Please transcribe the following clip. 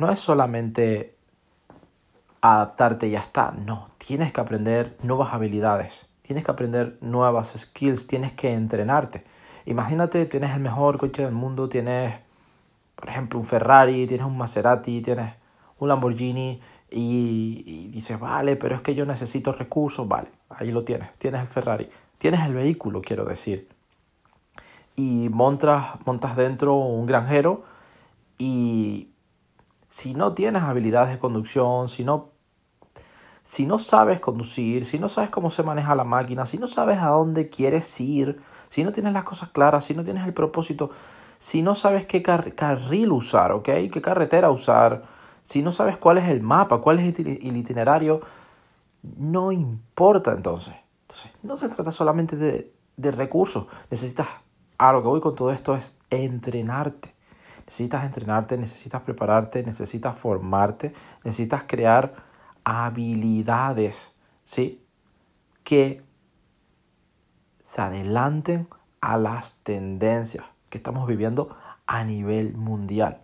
no es solamente adaptarte y ya está. No, tienes que aprender nuevas habilidades, tienes que aprender nuevas skills, tienes que entrenarte. Imagínate, tienes el mejor coche del mundo, tienes, por ejemplo, un Ferrari, tienes un Maserati, tienes un Lamborghini y, dices, vale, pero es que yo necesito recursos, vale, ahí lo tienes, tienes el Ferrari, tienes el vehículo, quiero decir. Y montas, montas dentro un granjero y si no tienes habilidades de conducción, si no, si no sabes conducir, si no sabes cómo se maneja la máquina, si no sabes a dónde quieres ir, si no tienes las cosas claras, si no tienes el propósito, si no sabes qué carril usar, ¿ok? ¿Qué carretera usar? Si no sabes cuál es el mapa, cuál es el itinerario, no importa entonces. Entonces, no se trata solamente de, de recursos. Necesitas, a lo que voy con todo esto es entrenarte. Necesitas entrenarte, necesitas prepararte, necesitas formarte, necesitas crear habilidades, ¿sí? Que se adelanten a las tendencias que estamos viviendo a nivel mundial.